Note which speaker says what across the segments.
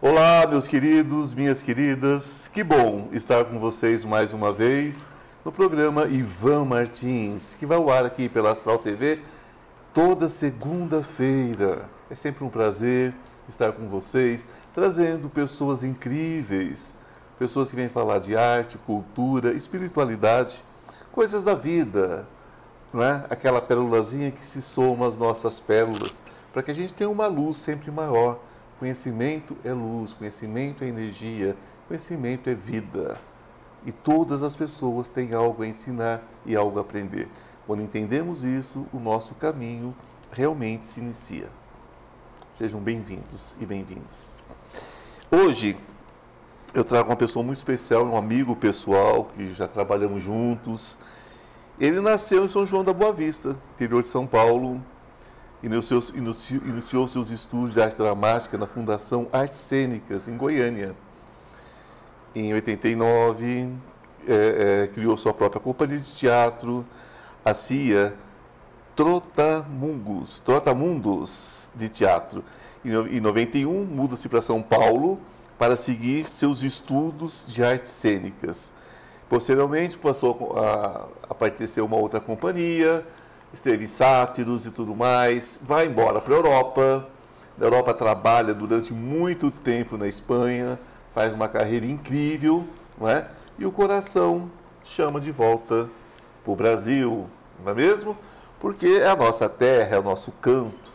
Speaker 1: Olá, meus queridos, minhas queridas, que bom estar com vocês mais uma vez no programa Ivan Martins, que vai ao ar aqui pela Astral TV toda segunda-feira. É sempre um prazer estar com vocês, trazendo pessoas incríveis, pessoas que vêm falar de arte, cultura, espiritualidade, coisas da vida, não é? Aquela pérolazinha que se soma às nossas pérolas, para que a gente tenha uma luz sempre maior. Conhecimento é luz, conhecimento é energia, conhecimento é vida. E todas as pessoas têm algo a ensinar e algo a aprender. Quando entendemos isso, o nosso caminho realmente se inicia. Sejam bem-vindos e bem-vindas. Hoje eu trago uma pessoa muito especial, um amigo pessoal que já trabalhamos juntos. Ele nasceu em São João da Boa Vista, interior de São Paulo, iniciou, iniciou, iniciou seus estudos de arte dramática na Fundação Artes Cênicas, em Goiânia. Em 89, é, é, criou sua própria companhia de teatro, a CIA Trotamundos, Trotamundos de Teatro. Em 91, muda-se para São Paulo para seguir seus estudos de artes cênicas. Posteriormente, passou a, a pertencer a uma outra companhia, esteve sátiros e tudo mais, vai embora para a Europa. Na Europa trabalha durante muito tempo na Espanha, faz uma carreira incrível, não é? e o coração chama de volta para o Brasil, não é mesmo? Porque é a nossa terra, é o nosso canto.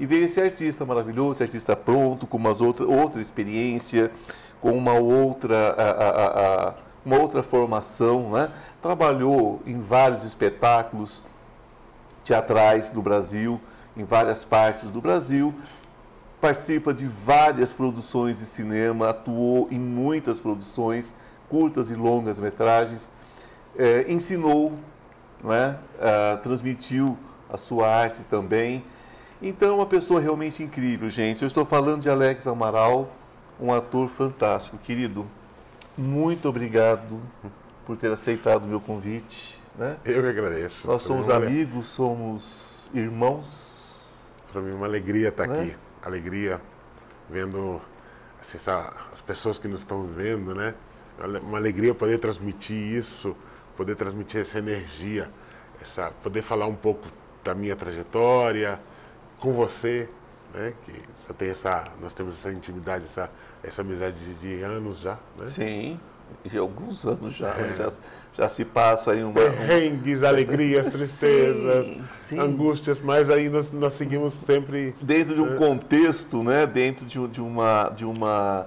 Speaker 1: E veio esse artista maravilhoso, esse artista pronto, com uma outra, outra experiência, com uma outra, a, a, a, uma outra formação. Né? Trabalhou em vários espetáculos teatrais do Brasil, em várias partes do Brasil, participa de várias produções de cinema, atuou em muitas produções, curtas e longas metragens, é, ensinou? Ah, transmitiu a sua arte também. Então, uma pessoa realmente incrível, gente. Eu estou falando de Alex Amaral, um ator fantástico. Querido, muito obrigado por ter aceitado o meu convite. Né?
Speaker 2: Eu que agradeço.
Speaker 1: Nós somos
Speaker 2: uma,
Speaker 1: amigos, somos irmãos.
Speaker 2: Para mim, é uma alegria estar
Speaker 1: Né?
Speaker 2: aqui. Alegria vendo assim, essa- as pessoas que nos estão vendo, né? Uma alegria poder transmitir isso, poder transmitir essa energia, essa, poder falar um pouco da minha trajetória com você, né? Que já tem essa, nós temos essa intimidade, essa, essa amizade de, de anos já, né?
Speaker 1: Sim, e alguns anos já, né? já, já se passa aí uma, um-
Speaker 2: Perrengues, alegrias, tristezas,
Speaker 1: Sim, sim.
Speaker 2: angústias, mas aí nós, nós seguimos sempre
Speaker 1: dentro de um contexto, né? Dentro de, de uma de uma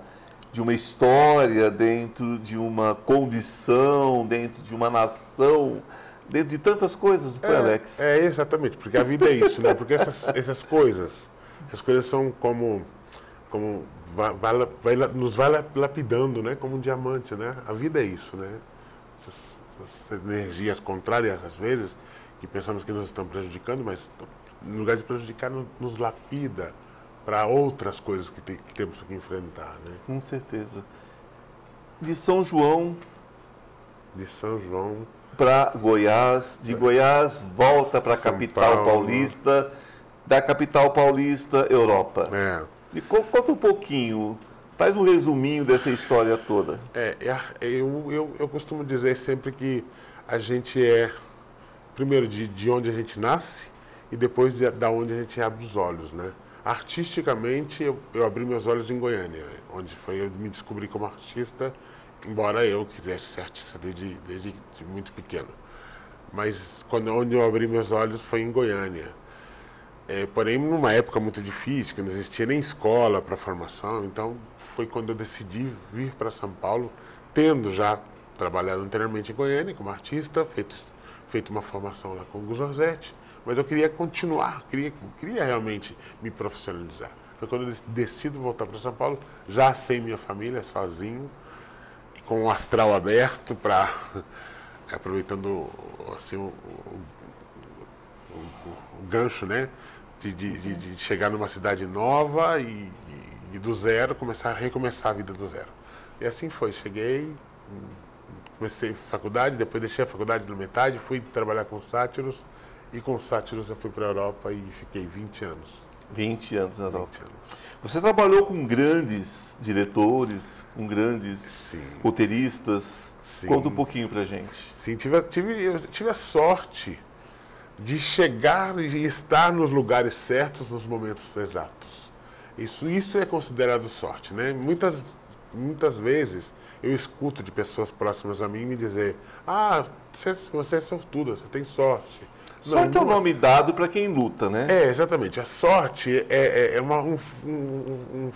Speaker 1: de uma história, dentro de uma condição, dentro de uma nação, dentro de tantas coisas, foi, Alex?
Speaker 2: É, exatamente, porque a vida é isso, né? Porque essas, essas coisas, essas coisas são como, como vai, vai vai nos vai la- lapidando, né? Como um diamante, né? A vida é isso, né? Essas, essas energias contrárias, às vezes, que pensamos que nos estão prejudicando, mas no lugar de prejudicar, no- nos lapida para outras coisas que, que temos que enfrentar, né?
Speaker 1: Com certeza. De São João
Speaker 2: De São João
Speaker 1: para Goiás, de Goiás volta para a capital
Speaker 2: Paulo.
Speaker 1: paulista, da capital paulista, Europa.
Speaker 2: é,
Speaker 1: Me co- conta um pouquinho, faz um resuminho dessa história toda.
Speaker 2: É, é eu, eu, eu costumo dizer sempre que a gente é, primeiro, de, de onde a gente nasce e depois de, da onde a gente abre os olhos, né? Artisticamente, eu, eu abri meus olhos em Goiânia, onde foi eu me descobri como artista, embora eu quisesse ser artista desde, desde de muito pequeno. Mas quando, onde eu abri meus olhos foi em Goiânia. É, porém, numa época muito difícil, que não existia nem escola para formação, então foi quando eu decidi vir para São Paulo, tendo já trabalhado anteriormente em Goiânia como artista, feito, feito uma formação lá com o Gus Orzetti, mas eu queria continuar, queria, queria realmente me profissionalizar. Foi quando eu decido voltar para São Paulo, já sem minha família, sozinho, com o astral aberto para aproveitando assim o, o- o- o gancho, né? De, de, de- de chegar numa cidade nova e, e- do zero começar a recomeçar a vida do zero. E assim foi. Cheguei, comecei faculdade, depois deixei a faculdade na metade, fui trabalhar com sátiros e com sátiros eu fui para a Europa e fiquei 20 anos.
Speaker 1: 20 anos na Europa.
Speaker 2: 20 anos.
Speaker 1: Você trabalhou com grandes diretores, com grandes
Speaker 2: Sim.
Speaker 1: roteiristas.
Speaker 2: Sim.
Speaker 1: Conta um pouquinho pra gente.
Speaker 2: Sim, tive, tive, tive a sorte de chegar e estar nos lugares certos nos momentos exatos. Isso, isso é considerado sorte, né? Muitas, muitas vezes eu escuto de pessoas próximas a mim me dizer: Ah, você, você é sortuda, você tem sorte.
Speaker 1: Sorte é o
Speaker 2: não-
Speaker 1: nome dado pra quem luta, né?
Speaker 2: É, exatamente. A sorte é, é, é uma, um, um, um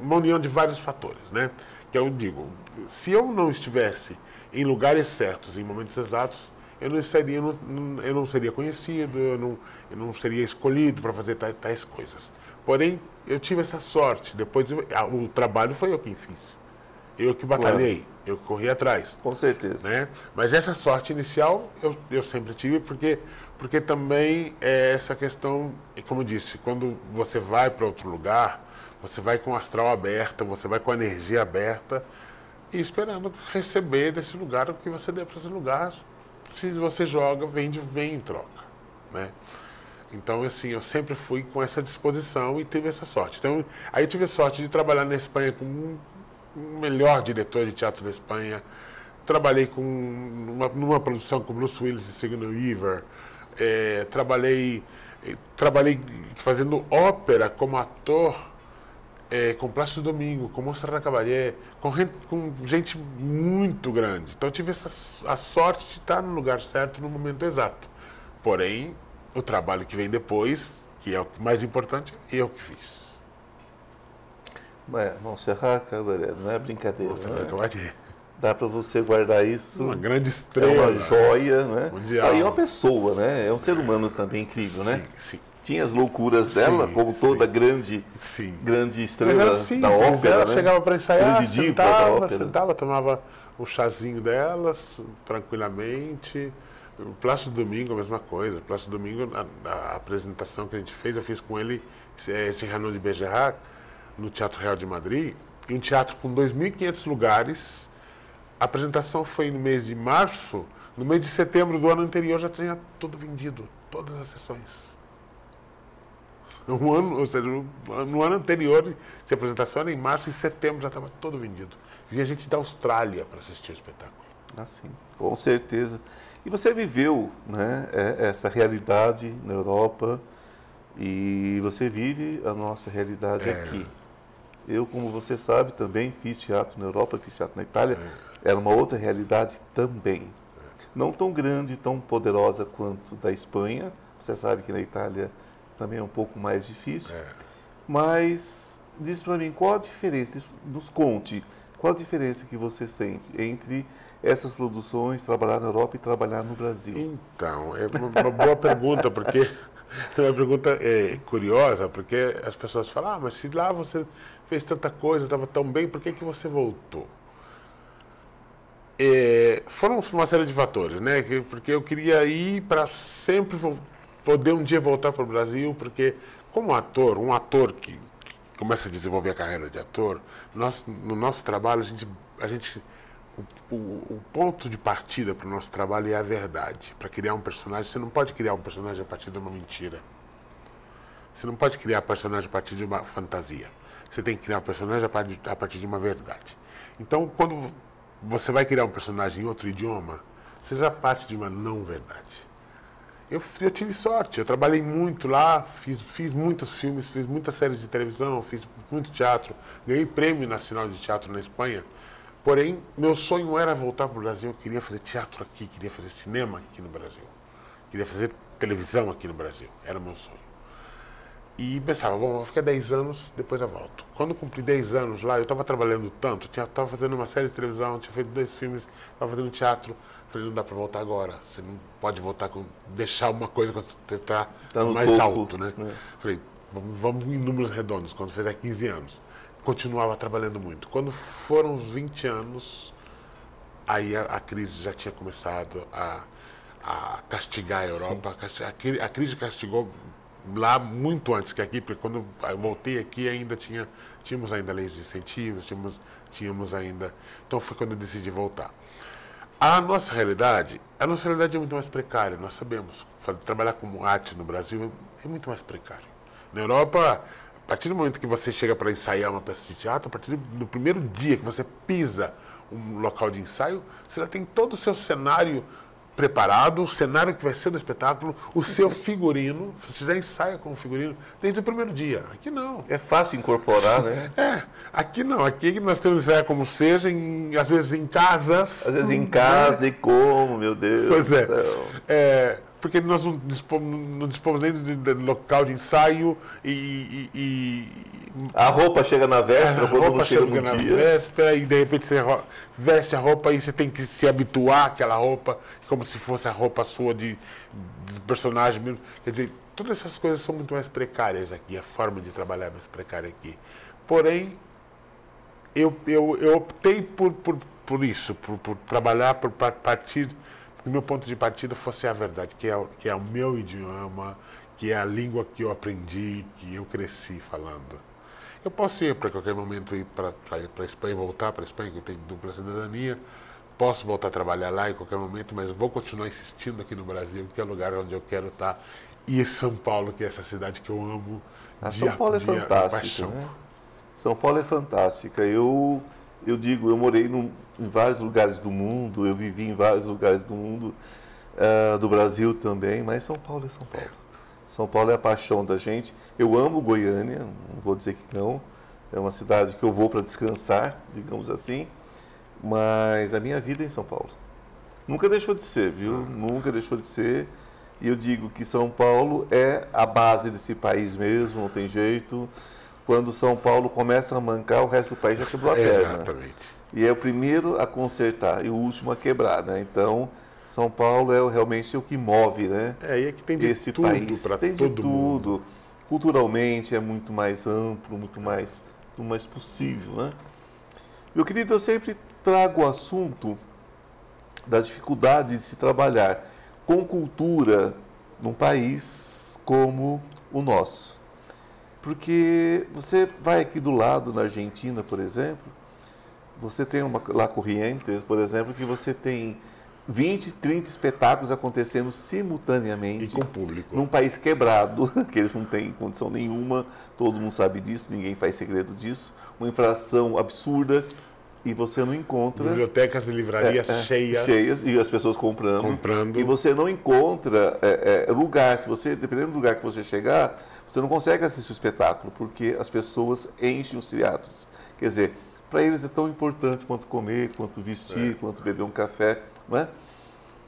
Speaker 2: uma união de vários fatores, né? Que eu digo, se eu não estivesse em lugares certos, em momentos exatos, eu não seria, eu não, eu não seria conhecido, eu não, eu não seria escolhido para fazer tais, tais coisas. Porém, eu tive essa sorte. Depois, o trabalho foi eu quem fiz. Eu que batalhei, eu corri atrás
Speaker 1: Com certeza.
Speaker 2: né? Mas essa sorte inicial eu, eu sempre tive porque porque também é essa questão, como eu disse, quando você vai para outro lugar, você vai com o astral aberta, você vai com a energia aberta e esperando receber desse lugar o que você der para esse lugar. Se você joga, vem, de, vem em troca, né? Então, assim, eu sempre fui com essa disposição e tive essa sorte. Então, aí eu tive a sorte de trabalhar na Espanha com melhor diretor de teatro da Espanha. Trabalhei com numa, numa produção com Bruce Willis e Sigourney Weaver. É, trabalhei eh, trabalhei fazendo ópera como ator é, com Plácido Domingo, com Monserrat Caballé, com, com gente muito grande. Então tive essa, a sorte de estar no lugar certo no momento exato. Porém, o trabalho que vem depois, que é o mais importante, eu que fiz.
Speaker 1: É, Montserrat Caballé, não é brincadeira.
Speaker 2: Monserrat
Speaker 1: né?
Speaker 2: Caballé.
Speaker 1: Dá pra você guardar isso.
Speaker 2: Uma grande
Speaker 1: É
Speaker 2: estrela.
Speaker 1: uma joia, né?
Speaker 2: Mundial.
Speaker 1: Aí é uma pessoa, né? É um ser humano também incrível, né?
Speaker 2: Sim, sim.
Speaker 1: Tinha as loucuras dela,
Speaker 2: Sim,
Speaker 1: como toda grande,
Speaker 2: Sim.
Speaker 1: grande
Speaker 2: Mas
Speaker 1: estrela
Speaker 2: simples,
Speaker 1: da ópera,
Speaker 2: ela
Speaker 1: né?
Speaker 2: chegava para ensaiar,
Speaker 1: Grande diva da
Speaker 2: sentava,
Speaker 1: ópera.
Speaker 2: sentava, tomava o chazinho dela s- tranquilamente. O Plácido Domingo, a mesma coisa. O Plácido Domingo, a, a apresentação que a gente fez, eu fiz com ele esse Renault de Bergerac no Teatro Real de Madrid, em um teatro com 2.500 lugares. A apresentação foi no mês de março. No mês de setembro do ano anterior já tinha tudo vendido, todas as sessões. Um ano, ou seja, no ano anterior, se a apresentação era em março, em setembro já estava todo vendido. Vinha gente da Austrália para assistir o espetáculo.
Speaker 1: Assim, com certeza. E você viveu né, é- essa realidade na Europa e você vive a nossa realidade
Speaker 2: É.
Speaker 1: aqui. Eu, como você sabe, também fiz teatro na Europa, fiz teatro na Itália. Era uma outra realidade também. Não tão grande, tão poderosa quanto da Espanha. Você sabe que na Itália também é um pouco mais difícil.
Speaker 2: É.
Speaker 1: Mas diz para mim, qual a diferença, diz- nos conte, qual a diferença que você sente entre essas produções, trabalhar na Europa e trabalhar no Brasil?
Speaker 2: Então, é uma, uma boa pergunta, porque é uma pergunta é, curiosa, porque as pessoas falam, ah, mas se lá você fez tanta coisa, estava tão bem, por que, que você voltou? É, foram uma série de fatores, né? Que- Porque eu queria ir para sempre poder um dia voltar para o Brasil, porque como ator, um ator que começa a desenvolver a carreira de ator, nós, no nosso trabalho a gente, a gente o, o- ponto de partida para o nosso trabalho é a verdade. Para criar um personagem, você não pode criar um personagem a partir de uma mentira. Você não pode criar personagem a partir de uma fantasia. Você tem que criar um personagem a partir, a partir de uma verdade. Então, quando você vai criar um personagem em outro idioma, você já parte de uma não verdade. Eu, eu tive sorte, eu trabalhei muito lá, fiz, fiz muitos filmes, fiz muitas séries de televisão, fiz muito teatro, ganhei prêmio nacional de teatro na Espanha. Porém, meu sonho era voltar para o Brasil, eu queria fazer teatro aqui, queria fazer cinema aqui no Brasil, queria fazer televisão aqui no Brasil, era o meu sonho. E pensava, bom, vou ficar 10 anos, depois eu volto. Quando eu cumpri 10 anos lá, eu estava trabalhando tanto, estava fazendo uma série de televisão, tinha feito dois filmes, estava fazendo teatro. Falei, não dá para voltar agora. Você não pode voltar com. deixar uma coisa quando você está
Speaker 1: Tá no
Speaker 2: mais
Speaker 1: topo,
Speaker 2: alto, né?
Speaker 1: né?
Speaker 2: Falei, vamos, vamos em números redondos, quando fizer 15 anos. Continuava trabalhando muito. Quando foram os 20 anos, aí a, a crise já tinha começado a, a castigar a Europa. A, a cri- a crise castigou lá muito antes que aqui, porque quando eu voltei aqui ainda tinha, tínhamos ainda leis de incentivos, tínhamos, tínhamos ainda. Então foi quando eu decidi voltar. A nossa realidade, a nossa realidade é muito mais precária, nós sabemos. Trabalhar como arte no Brasil é muito mais precário. Na Europa, partir do momento que você chega para ensaiar uma peça de teatro, a partir do primeiro dia que você pisa um local de ensaio, você já tem todo o seu cenário preparado, o cenário que vai ser do espetáculo, o seu figurino, você já ensaia com o figurino desde o primeiro dia. Aqui não.
Speaker 1: É fácil incorporar, né?
Speaker 2: É, aqui não. Aqui nós temos ensaiar como seja, em, às vezes em casas.
Speaker 1: Às vezes em casa e como, meu Deus
Speaker 2: pois é.
Speaker 1: do céu.
Speaker 2: É, porque nós não dispomos, não dispomos nem de, de local de ensaio e, e, e
Speaker 1: a roupa chega na véspera,
Speaker 2: a roupa chega, chega na dia. véspera e de repente você veste a roupa e você tem que se habituar àquela roupa, como se fosse a roupa sua de, de personagem mesmo. Quer dizer, todas essas coisas são muito mais precárias aqui, a forma de trabalhar é mais precária aqui. Porém, eu, eu, eu optei por, por, por isso, por, por trabalhar, por partir, o meu ponto de partida fosse a verdade, que é, que é o meu idioma, que é a língua que eu aprendi, que eu cresci falando. Eu posso ir para qualquer momento ir para a Espanha, voltar para a Espanha, que eu tenho dupla cidadania. Posso voltar a trabalhar lá em qualquer momento, mas vou continuar insistindo aqui no Brasil, que é o lugar onde eu quero estar. E São Paulo, que é essa cidade que eu amo.
Speaker 1: A São Paulo é fantástica. Né? São Paulo é fantástica. Eu, eu digo, eu morei num, em vários lugares do mundo, eu vivi em vários lugares do mundo, uh, do Brasil também, mas São Paulo é São Paulo. São Paulo é a paixão da gente. Eu amo Goiânia, não vou dizer que não. É uma cidade que eu vou para descansar, digamos assim. Mas a minha vida é em São Paulo. Nunca deixou de ser, viu? Nunca deixou de ser. E eu digo que São Paulo é a base desse país mesmo, não tem jeito. Quando São Paulo começa a mancar, o resto do país já quebrou a perna.
Speaker 2: Exatamente.
Speaker 1: E é o primeiro a consertar e o último a quebrar, né? Então, são Paulo é realmente o que move, né?
Speaker 2: É, e aqui tem de
Speaker 1: Esse
Speaker 2: tudo
Speaker 1: país tem de tudo.
Speaker 2: Mundo.
Speaker 1: Culturalmente é muito mais amplo, muito mais, muito mais possível, né? Meu querido, eu sempre trago o assunto da dificuldade de se trabalhar com cultura num país como o nosso. Porque você vai aqui do lado, na Argentina, por exemplo, você tem uma La Corrientes, por exemplo, que você tem 20, 30 espetáculos acontecendo simultaneamente.
Speaker 2: E com público.
Speaker 1: Num país quebrado, que eles não têm condição nenhuma, todo mundo sabe disso, ninguém faz segredo disso. Uma infração absurda e você não encontra.
Speaker 2: Bibliotecas e livrarias é, é, cheias.
Speaker 1: Cheias e as pessoas comprando.
Speaker 2: Comprando.
Speaker 1: E você não encontra é, é, lugar. Se você, dependendo do lugar que você chegar, você não consegue assistir o espetáculo, porque as pessoas enchem os teatros. Quer dizer, para eles é tão importante quanto comer, quanto vestir, é. quanto beber um café. Não é?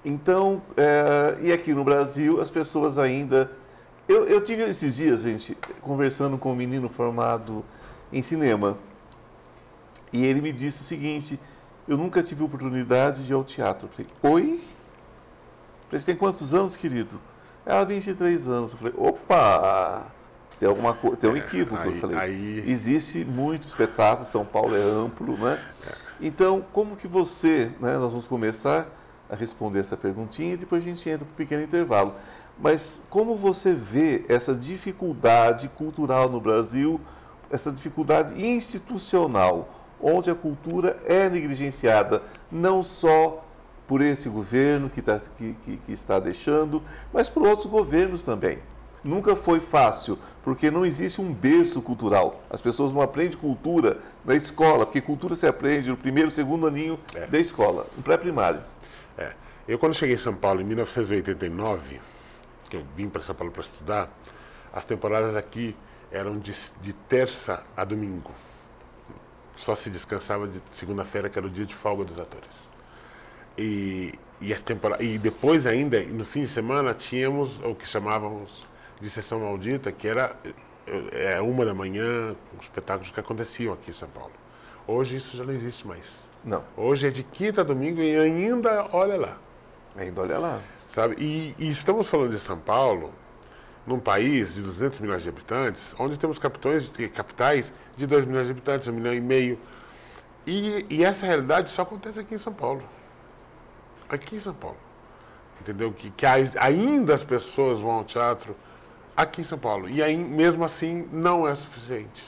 Speaker 1: Então, é, e aqui no Brasil, as pessoas ainda. Eu, eu tive esses dias, gente, conversando com um menino formado em cinema. E ele me disse o seguinte: eu nunca tive oportunidade de ir ao teatro. Eu falei, oi? falei, você tem quantos anos, querido? Ela, 23 anos. Eu falei, opa! Tem, alguma tem um é, equívoco. Aí, eu falei, aí... existe muito espetáculo, São Paulo é amplo, né? É. Então, como que você, né, nós vamos começar a responder essa perguntinha e depois a gente entra para um pequeno intervalo. Mas como você vê essa dificuldade cultural no Brasil, essa dificuldade institucional, onde a cultura é negligenciada, não só por esse governo que, tá, que, que, que está deixando, mas por outros governos também nunca foi fácil, porque não existe um berço cultural. As pessoas não aprendem cultura na escola, porque cultura se aprende no primeiro, segundo aninho é. da escola, no pré-primário.
Speaker 2: É. Eu, quando cheguei em São Paulo em 1989, que eu vim para São Paulo para estudar, as temporadas aqui eram de, de terça a domingo. Só se descansava de segunda-feira, que era o dia de folga dos atores. E, e, as e depois ainda, no fim de semana, tínhamos o que chamávamos de Sessão Maldita, que era é, uma da manhã, os espetáculos que aconteciam aqui em São Paulo. Hoje isso já não existe mais.
Speaker 1: Não.
Speaker 2: Hoje é de quinta a domingo e ainda olha lá.
Speaker 1: Ainda olha lá.
Speaker 2: Sabe? E, e estamos falando de São Paulo, num país de 200 milhões de habitantes, onde temos capitões, capitais de 2 milhões de habitantes, 1 milhão e meio. E, e essa realidade só acontece aqui em São Paulo. Aqui em São Paulo. Entendeu? Que, que ainda as pessoas vão ao teatro aqui em São Paulo. E aí, mesmo assim, não é suficiente.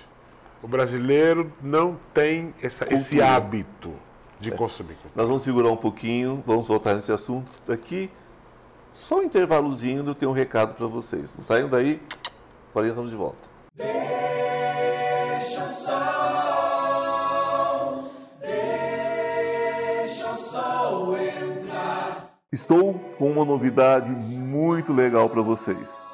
Speaker 2: O brasileiro não tem essa, esse hábito de é. consumir cultura.
Speaker 1: Nós vamos segurar um pouquinho, vamos voltar nesse assunto aqui. Só um intervalozinho, eu tenho um recado para vocês. Não saiam daí, agora estamos de volta.
Speaker 3: Deixa o sol, deixa o sol entrar.
Speaker 1: Estou com uma novidade muito legal para vocês.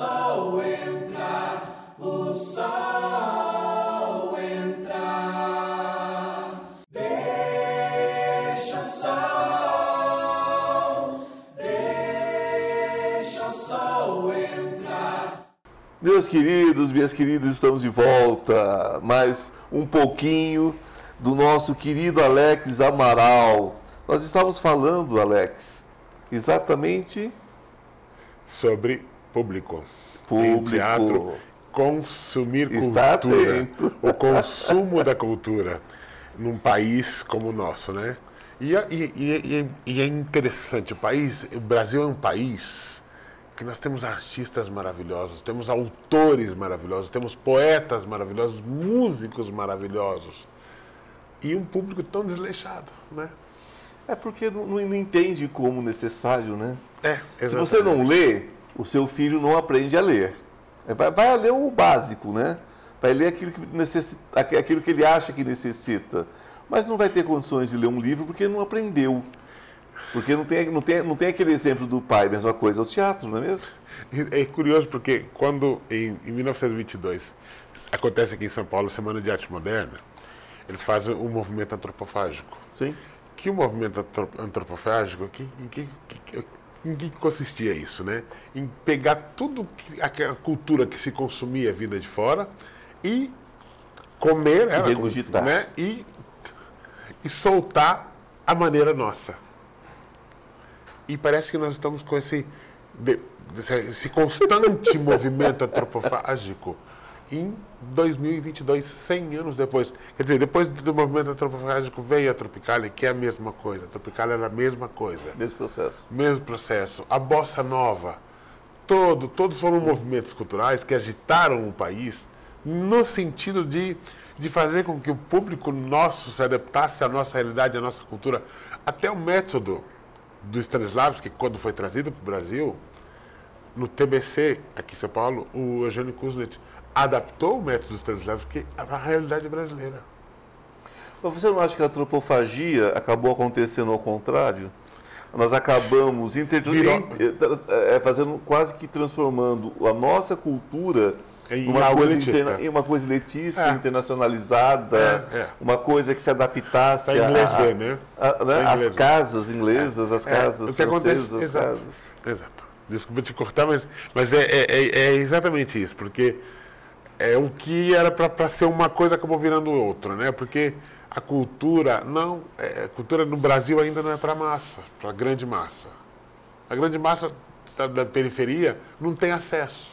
Speaker 3: Deixa o sol entrar, o sol entrar. Deixa o sol, deixa o sol entrar.
Speaker 1: Meus queridos, minhas queridas, estamos de volta. Mais um pouquinho do nosso querido Alex Amaral. Nós estávamos falando, Alex, exatamente
Speaker 2: sobre público.
Speaker 1: Público.
Speaker 2: teatro, consumir
Speaker 1: Está
Speaker 2: cultura.
Speaker 1: atento.
Speaker 2: O consumo da cultura num país como o nosso, né? E, é- e- e- e- é interessante, o país, o Brasil é um país que nós temos artistas maravilhosos, temos autores maravilhosos, temos poetas maravilhosos, músicos maravilhosos e um público tão desleixado, né?
Speaker 1: É porque não, não entende como necessário, né?
Speaker 2: É,
Speaker 1: Se você não lê, o seu filho não aprende a ler. É, Vai, vai ler o básico, né? Vai ler aquilo que, necessita, aqu- aquilo que ele acha que necessita. Mas não vai ter condições de ler um livro porque não aprendeu. Porque não tem, não tem, não tem aquele exemplo do pai, mesma coisa, é o teatro, não é mesmo?
Speaker 2: É curioso porque quando, em, em 1922, acontece aqui em São Paulo a Semana de Arte Moderna, eles fazem o movimento antropofágico.
Speaker 1: Sim.
Speaker 2: Que o movimento antro- antropofágico, que, que, que- em que consistia isso, né? Em pegar tudo, que, aquela cultura que se consumia vinda de fora e comer ela,
Speaker 1: regurgitar.
Speaker 2: né? E, e soltar a maneira nossa. E parece que nós estamos com esse, esse constante movimento antropofágico em 2022, 100 anos depois. Quer dizer, depois do movimento antropofágico veio a Tropicália, que é a mesma coisa. A Tropicália era a mesma coisa.
Speaker 1: Nesse processo.
Speaker 2: Mesmo processo. A bossa nova. Todo, todos foram movimentos culturais que agitaram o país no sentido de, de fazer com que o público nosso se adaptasse à nossa realidade, à nossa cultura. Até o método do Stanislavski, quando foi trazido para o Brasil, no TBC, aqui em São Paulo, o Eugênio Kuznet adaptou o método do Stanislavski à realidade brasileira.
Speaker 1: Mas você não acha que a antropofagia acabou acontecendo ao contrário? Nós acabamos inter...
Speaker 2: Virou-
Speaker 1: eh, eh, fazendo quase que transformando a nossa cultura
Speaker 2: Em algo
Speaker 1: coisa, interna- uma coisa elitista,
Speaker 2: É.
Speaker 1: internacionalizada,
Speaker 2: É, é.
Speaker 1: uma coisa que se adaptasse
Speaker 2: Pra inglês
Speaker 1: a-
Speaker 2: ver, né?
Speaker 1: a- né? Às
Speaker 2: inglês ver.
Speaker 1: casas inglesas, as
Speaker 2: É,
Speaker 1: casas
Speaker 2: que
Speaker 1: francesas, as
Speaker 2: exato.
Speaker 1: casas.
Speaker 2: Exato. Desculpa te cortar, mas, mas é, é, é- é exatamente isso, porque é o que era para ser uma coisa acabou virando outra, né? Porque a cultura não, é, a cultura no Brasil ainda não é para massa, para grande massa. A grande massa da, da periferia não tem acesso,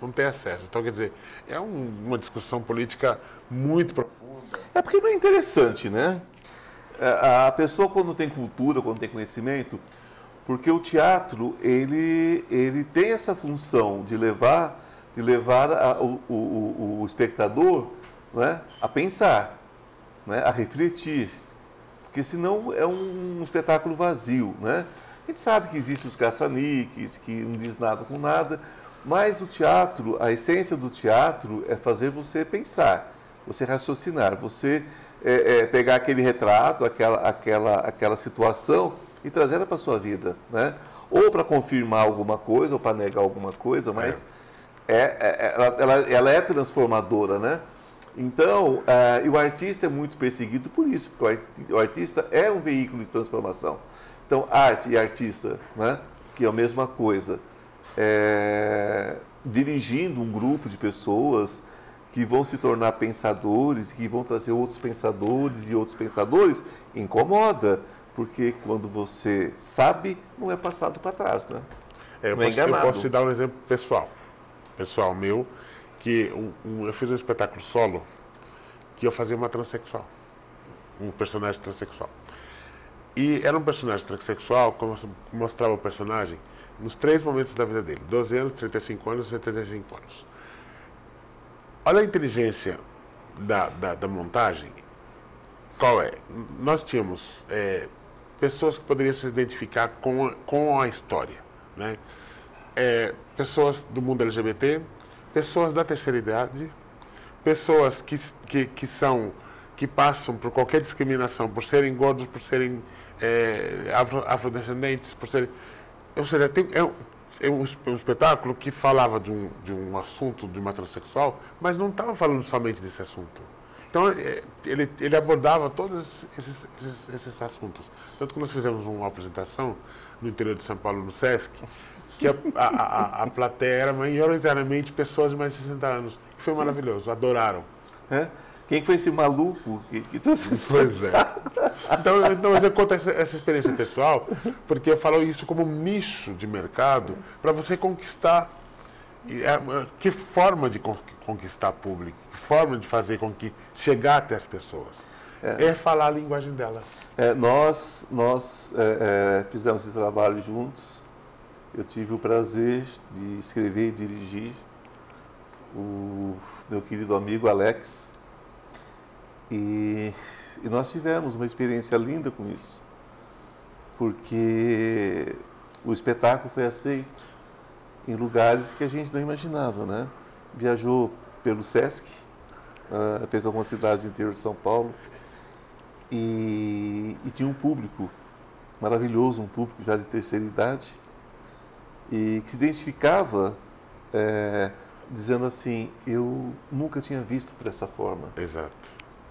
Speaker 2: não tem acesso. Então quer dizer, é um- uma discussão política muito profunda.
Speaker 1: É porque não é interessante, né? A a pessoa quando tem cultura, quando tem conhecimento, porque o teatro ele, ele tem essa função de levar, de levar a- o, o- o- espectador né, a pensar, né, a refletir, porque senão é um, espetáculo vazio, né? A gente sabe que existem os caça-níqueis, que não diz nada com nada, mas o teatro, a essência do teatro é fazer você pensar, você raciocinar, você é, é, pegar aquele retrato, aquela, aquela, aquela situação e trazer ela para a sua vida, né? Ou para confirmar alguma coisa, ou para negar alguma coisa, mas é. É ela, ela, ela, é transformadora, né? Então, e o artista é muito perseguido por isso, porque o artista é um veículo de transformação. Então, arte e artista, né? que é a mesma coisa, é, dirigindo um grupo de pessoas que vão se tornar pensadores, que vão trazer outros pensadores e outros pensadores, incomoda, porque quando você sabe, não é passado para trás, né?
Speaker 2: É, eu, não é posso, é enganado. eu posso te dar um exemplo pessoal, pessoal meu, que um, eu fiz um espetáculo solo que eu fazia uma transexual, um personagem transexual. E era um personagem transexual, como mostrava o personagem, nos três momentos da vida dele: 12 anos, 35 anos e 75 anos. Olha a inteligência da, da, da montagem. Qual é? Nós tínhamos é, pessoas que poderiam se identificar com com a história. Né? É, pessoas do mundo LGBT, pessoas da terceira idade, pessoas que, que, que são que passam por qualquer discriminação por serem gordos, por serem é, afro, afrodescendentes, por serem. Ou seja, tem, é, é um, um, espetáculo que falava de um, de um assunto de uma transexual, mas não estava falando somente desse assunto. Então, é, ele, ele abordava todos esses, esses, esses, assuntos. Tanto que nós fizemos uma apresentação no interior de São Paulo, no SESC, que a, a, a, plateia era maioritariamente pessoas de mais de 60 anos. Que foi maravilhoso, adoraram.
Speaker 1: É? Quem foi esse maluco que, que trouxe?
Speaker 2: Pois é. Então, então, mas eu conto essa, essa, experiência pessoal, porque eu falo isso como um nicho de mercado para você conquistar. É, que forma de conquistar público? Que forma de fazer com que chegar até as pessoas? É, é falar a linguagem delas.
Speaker 1: É, nós nós é, é, fizemos esse trabalho juntos. Eu tive o prazer de escrever e dirigir o meu querido amigo Alex, e, e nós tivemos uma experiência linda com isso, porque o espetáculo foi aceito em lugares que a gente não imaginava, né? Viajou pelo Sesc, uh, fez algumas cidades do interior de São Paulo e, e, tinha um público maravilhoso, um público já de terceira idade e que se identificava é, dizendo assim, eu nunca tinha visto por essa forma.
Speaker 2: Exato.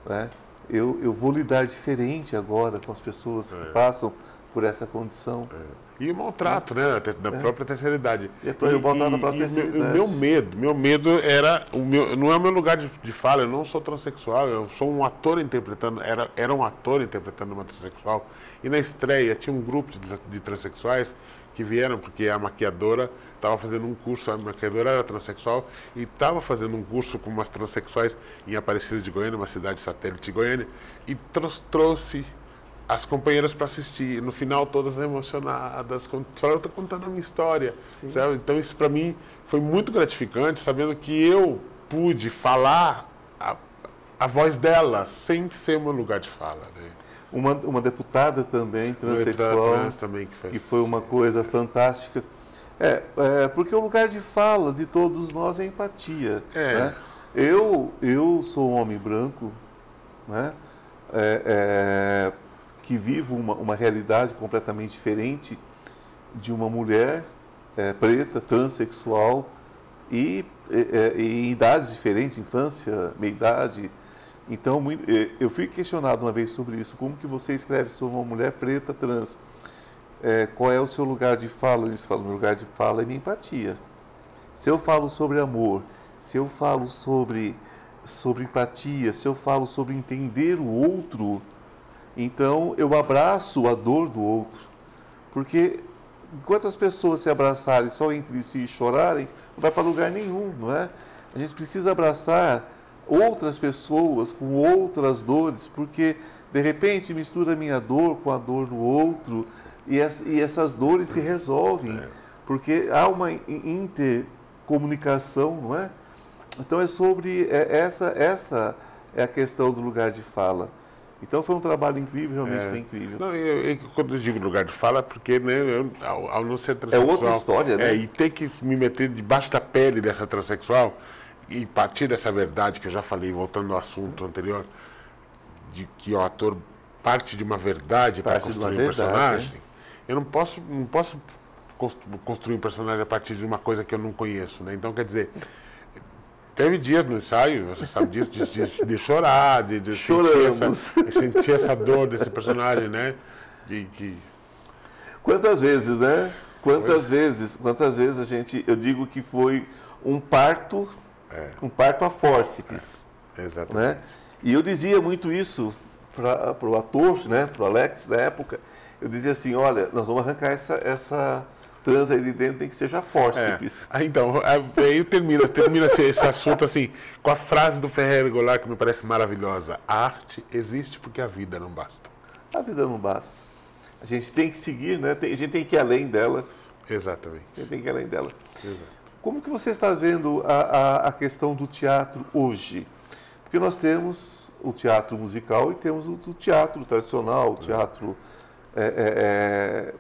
Speaker 1: Né? Eu, eu vou lidar diferente agora com as pessoas que é. passam por essa condição.
Speaker 2: É. E o maltrato, né? Da é. própria terceira idade.
Speaker 1: E, e, o maltrato da própria
Speaker 2: terceira idade. O meu medo, meu medo era. O meu, não é o meu lugar de, de fala, eu não sou transexual, eu sou um ator interpretando, era, era um ator interpretando uma transexual. E na estreia tinha um grupo de, de transexuais que vieram, porque a maquiadora estava fazendo um curso, a maquiadora era transexual, e estava fazendo um curso com umas transexuais em Aparecida de Goiânia, uma cidade satélite de Goiânia, e trouxe as companheiras para assistir. No final, todas emocionadas, estou contando a minha história. Então, isso para mim foi muito gratificante, sabendo que eu pude falar a, a voz dela, sem ser meu lugar de fala. Né?
Speaker 1: Uma, uma deputada também transexual,
Speaker 2: também que,
Speaker 1: que, foi uma coisa fantástica. É, é, porque o lugar de fala de todos nós é empatia. É. Né? Eu, eu sou um homem branco, né? É, é, que vivo uma, uma realidade completamente diferente de uma mulher é, preta, transexual e, e, em idades diferentes, infância, meia-idade, então, eh, eu fui questionado uma vez sobre isso. Como que você escreve sobre uma mulher preta trans? É, qual é o seu lugar de fala? Eles falam, meu lugar de fala é minha empatia. Se eu falo sobre amor, se eu falo sobre, sobre empatia, se eu falo sobre entender o outro, então eu abraço a dor do outro. Porque enquanto as pessoas se abraçarem só entre si e chorarem, não vai para lugar nenhum, não é? A gente precisa abraçar outras pessoas com outras dores, porque de repente mistura a minha dor com a dor do outro e, essas dores se resolvem, é. porque há uma intercomunicação, não é? Então é sobre é, essa essa é a questão do lugar de fala. Então foi um trabalho incrível, realmente
Speaker 2: É.
Speaker 1: foi incrível.
Speaker 2: Não, eu, eu- quando eu digo lugar de fala, porque né, eu, ao, ao não ser
Speaker 1: É
Speaker 2: transexual...
Speaker 1: outra história, né?
Speaker 2: é, e ter que me meter debaixo da pele dessa transexual e partir dessa verdade que eu já falei, voltando ao assunto anterior, de que o ator parte de uma verdade para construir um
Speaker 1: verdade,
Speaker 2: personagem, eu não posso, não posso constru- construir um personagem a partir de uma coisa que eu não conheço, né? Então, quer dizer... Teve dias no ensaio, você sabe disso, de, de- de chorar, de, de sentir, essa, sentir essa dor desse personagem, né? De, que,
Speaker 1: Quantas vezes, né? Quantas vezes, quantas vezes a gente, eu digo que foi um parto, um parto a fórceps,
Speaker 2: exatamente.
Speaker 1: né? E eu dizia muito isso para o ator, né? Para o Alex na época. Eu dizia assim, olha, nós vamos arrancar essa essa trans aí de dentro, tem que ser já
Speaker 2: É.
Speaker 1: fórceps.
Speaker 2: Ah, então, aí termina, termina esse, assunto assim, com a frase do Ferreira Goulart que me parece maravilhosa. A arte existe porque a vida não basta.
Speaker 1: A vida não basta. A gente tem que seguir, né? A gente tem que ir além dela.
Speaker 2: Exatamente.
Speaker 1: A gente tem que ir além dela.
Speaker 2: Exato.
Speaker 1: Como que você está vendo a, a, a questão do teatro hoje? Porque nós temos o teatro musical e temos o, o teatro tradicional, o teatro... é, é, é,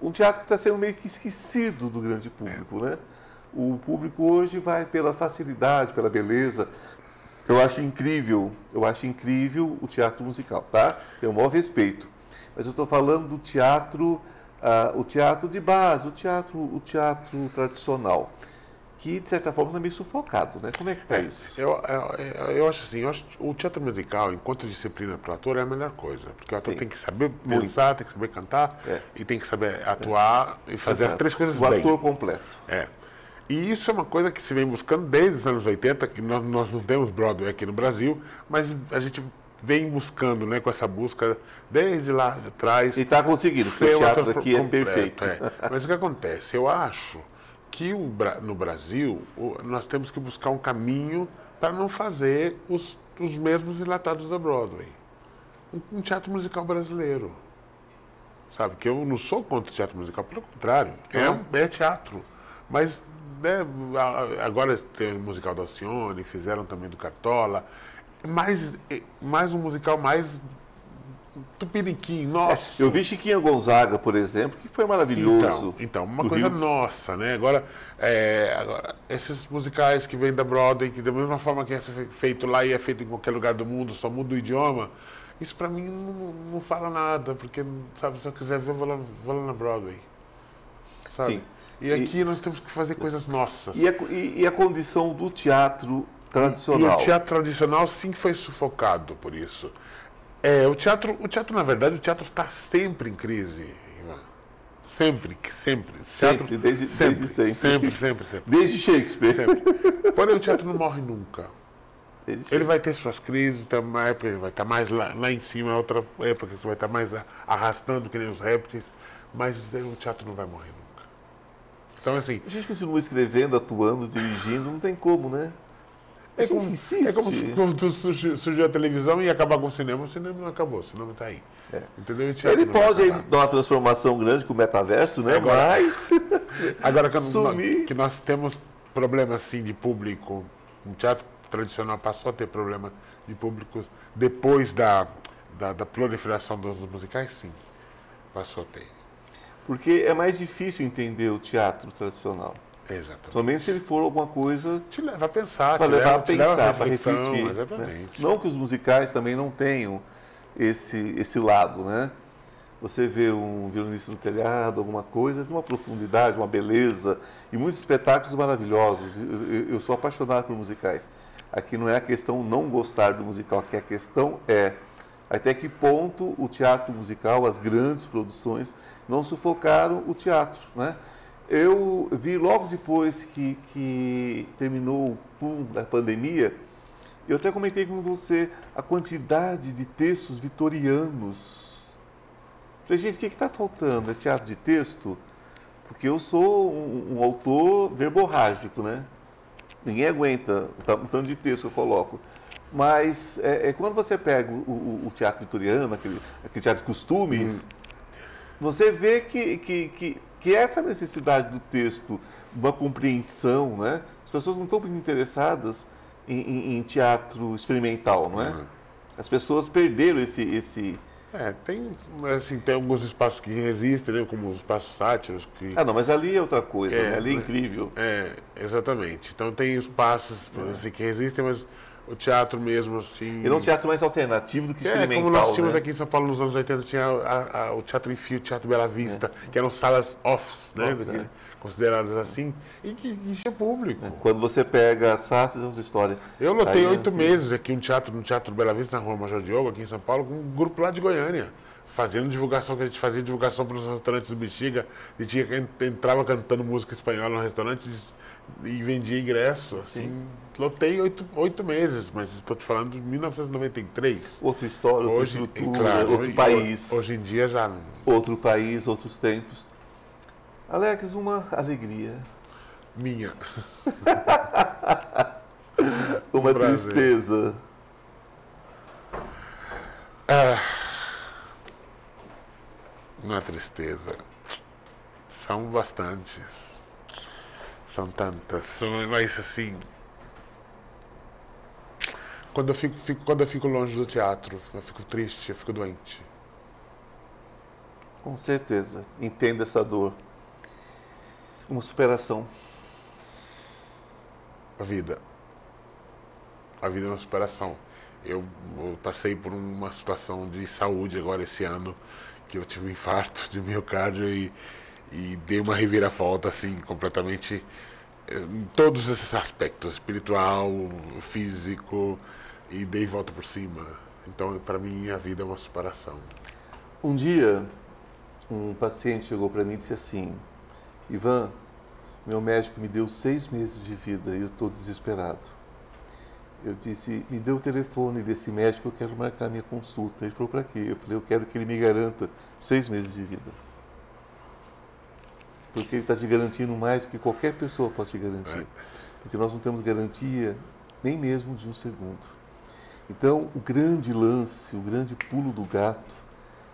Speaker 1: um teatro que está sendo meio que esquecido do grande público, né? O público hoje vai pela facilidade, pela beleza. Eu acho incrível, eu acho incrível o teatro musical, tá? Tenho o maior respeito. Mas eu estou falando do teatro, ah, o teatro de base, o teatro, o teatro tradicional, que de certa forma está meio sufocado, né? Como é que está isso?
Speaker 2: Eu, eu, eu acho assim, eu acho o teatro musical, enquanto disciplina para o ator, é a melhor coisa. Porque o ator
Speaker 1: Sim.
Speaker 2: tem que saber
Speaker 1: Muito.
Speaker 2: pensar, tem que saber cantar
Speaker 1: É.
Speaker 2: e tem que saber atuar e fazer as
Speaker 1: Exato.
Speaker 2: três coisas
Speaker 1: O
Speaker 2: bem.
Speaker 1: ator completo.
Speaker 2: É. E isso é uma coisa que se vem buscando desde os anos 80, que nós, nós não temos Broadway aqui no Brasil, mas a gente vem buscando, né, com essa busca desde lá atrás.
Speaker 1: E está conseguindo, porque o teatro aqui é
Speaker 2: completo,
Speaker 1: perfeito.
Speaker 2: é. Mas o que acontece? Eu acho que o no Brasil nós temos que buscar um caminho para não fazer os, os mesmos enlatados da Broadway. Um, um teatro musical brasileiro. Sabe? Que eu não sou contra o teatro musical, pelo contrário. É, um- é teatro. Mas né, agora tem o musical da Alcione, fizeram também do Cartola. Mais, é, mais um musical mais tupiniquim, nossa.
Speaker 1: Eu vi Chiquinha Gonzaga, por exemplo, que foi maravilhoso.
Speaker 2: Então, então uma coisa
Speaker 1: Rio.
Speaker 2: nossa, né? Agora, é, agora, esses musicais que vêm da Broadway, que da mesma forma que é fe- feito lá e é feito em qualquer lugar do mundo, só muda o idioma, isso pra mim não, não fala nada, porque, sabe, se eu quiser ver, eu vou lá, vou lá na Broadway. Sabe?
Speaker 1: Sim.
Speaker 2: E aqui nós temos que fazer coisas nossas.
Speaker 1: E a, e- e a condição do teatro
Speaker 2: E
Speaker 1: tradicional?
Speaker 2: o teatro tradicional sim foi sufocado por isso. É, o teatro, o teatro na verdade, o teatro está sempre em crise, Ivan. Sempre, sempre.
Speaker 1: Sempre, desde- desde sempre.
Speaker 2: Sempre, sempre, sempre.
Speaker 1: Desde Shakespeare.
Speaker 2: sempre. Porém, o teatro não morre nunca. Ele vai ter suas crises, tá mais, vai estar mais lá, lá em cima, é outra época, você vai estar mais a- arrastando que nem os répteis, mas o teatro não vai morrer nunca. Então, assim,
Speaker 1: A gente continua escrevendo, atuando, dirigindo, não tem como, né?
Speaker 2: É como,
Speaker 1: insiste.
Speaker 2: é como se surgiu, a televisão e acabar com o cinema, o cinema não acabou, o cinema está aí. Entendeu? E o teatro
Speaker 1: Ele pode aí dar uma transformação grande com o metaverso, né?
Speaker 2: Agora-
Speaker 1: Mas
Speaker 2: Agora que, nós, que nós temos problema assim de público, o teatro tradicional passou a ter problema de público depois da, da, da proliferação dos musicais, sim, passou a ter.
Speaker 1: porque é mais difícil entender o teatro tradicional.
Speaker 2: Exatamente.
Speaker 1: Somente se ele for alguma coisa
Speaker 2: Te leva a pensar,
Speaker 1: para levar
Speaker 2: leva,
Speaker 1: a pensar, para refletir. né?
Speaker 2: Exatamente.
Speaker 1: Não que os musicais também não tenham esse, esse lado, né? Você vê um violonista no telhado, alguma coisa, de uma profundidade, uma beleza, e muitos espetáculos maravilhosos. Eu, eu- eu sou apaixonado por musicais. Aqui não é a questão não gostar do musical, aqui a questão é até que ponto o teatro musical, as grandes produções, não sufocaram o teatro, né? Eu vi logo depois que, que terminou o boom da pandemia, eu até comentei com você a quantidade de textos vitorianos. Falei, gente, o que está faltando? É teatro de texto? Porque eu sou um, um autor verborrágico, né? Ninguém aguenta o ta- o tanto de texto que eu coloco. Mas é, é quando você pega o, o- o teatro vitoriano, aquele, aquele teatro de costumes, você vê que, que, que, que essa necessidade do texto, uma compreensão, né? As pessoas não estão muito interessadas em, em- em teatro experimental, não é? As pessoas perderam esse, esse,
Speaker 2: É, tem, assim, tem alguns espaços que resistem, né, como os espaços sátiros, que
Speaker 1: Ah, não, mas ali é outra coisa,
Speaker 2: É,
Speaker 1: né? ali é
Speaker 2: né?
Speaker 1: incrível.
Speaker 2: É, exatamente. Então tem espaços assim, que resistem, mas o teatro mesmo, assim.
Speaker 1: É um teatro mais alternativo do que
Speaker 2: É,
Speaker 1: experimental,
Speaker 2: como nós tínhamos
Speaker 1: né?
Speaker 2: aqui em São Paulo nos anos 80, tinha a- a- o Teatro Enfio, o Teatro Bela Vista, que eram salas offs, né?
Speaker 1: Offs,
Speaker 2: que-
Speaker 1: é.
Speaker 2: Consideradas assim, e que enchia público.
Speaker 1: Quando você pega Sartre, é outra história.
Speaker 2: Eu lotei oito
Speaker 1: assim,
Speaker 2: meses aqui um teatro, no Teatro Bela Vista, na Rua Major Diogo, aqui em São Paulo, com um grupo lá de Goiânia. Fazendo divulgação, que a gente fazia divulgação para os restaurantes do Bexiga. E tinha, entrava cantando música espanhola no restaurante e, vendia ingresso. Assim, lotei oito, oito meses, mas estou te falando de 1993.
Speaker 1: Outra história, outra
Speaker 2: Hoje,
Speaker 1: estrutura,
Speaker 2: claro,
Speaker 1: outro
Speaker 2: hoje,
Speaker 1: país.
Speaker 2: Hoje em dia já.
Speaker 1: outro país, outros tempos. Alex, uma alegria,
Speaker 2: Minha.
Speaker 1: uma
Speaker 2: prazer.
Speaker 1: tristeza.
Speaker 2: Uma tristeza. São bastantes. São tantas. São, mas assim. Quando eu fico, fico- quando eu fico longe do teatro, eu fico triste, eu fico doente.
Speaker 1: Com certeza, entendo essa dor. Uma superação.
Speaker 2: A vida. A vida é uma superação. Eu, eu passei por uma situação de saúde agora esse ano, que eu tive um infarto de miocárdio e, e dei uma reviravolta assim, completamente eh, em todos esses aspectos, espiritual, físico, e dei volta por cima. Então, para mim, a vida é uma superação.
Speaker 1: Um dia, um paciente chegou para mim e disse assim: Ivan, meu médico me deu seis meses de vida e eu estou desesperado. Eu disse: me dê o telefone desse médico, eu quero marcar minha consulta. Ele falou: para quê? Eu falei: eu quero que ele me garanta seis meses de vida. Porque ele está te garantindo mais que qualquer pessoa pode te garantir. Porque nós não temos garantia nem mesmo de um segundo. Então, o grande lance, o grande pulo do gato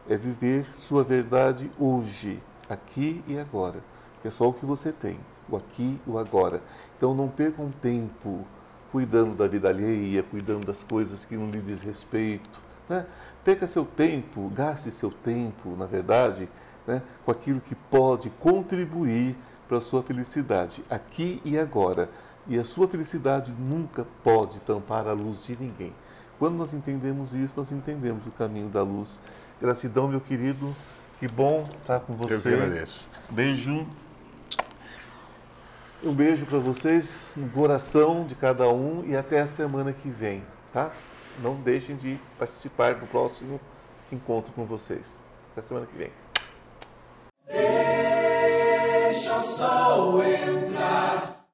Speaker 1: é viver sua verdade hoje, aqui e agora. Que é só o que você tem, o aqui e o agora. Então, não perca um tempo cuidando da vida alheia, cuidando das coisas que não lhe diz respeito. Né? Perca seu tempo, gaste seu tempo, na verdade, né, com aquilo que pode contribuir para a sua felicidade, aqui e agora. E a sua felicidade nunca pode tampar a luz de ninguém. Quando nós entendemos isso, nós entendemos o caminho da luz. Gratidão, meu querido. Que bom estar com
Speaker 2: Eu que
Speaker 1: você.
Speaker 2: agradeço.
Speaker 1: Beijo. Um beijo para vocês no coração de cada um e até a semana que vem, tá? Não deixem de participar do próximo encontro com vocês. Até semana que vem.
Speaker 3: Deixa o sol entrar.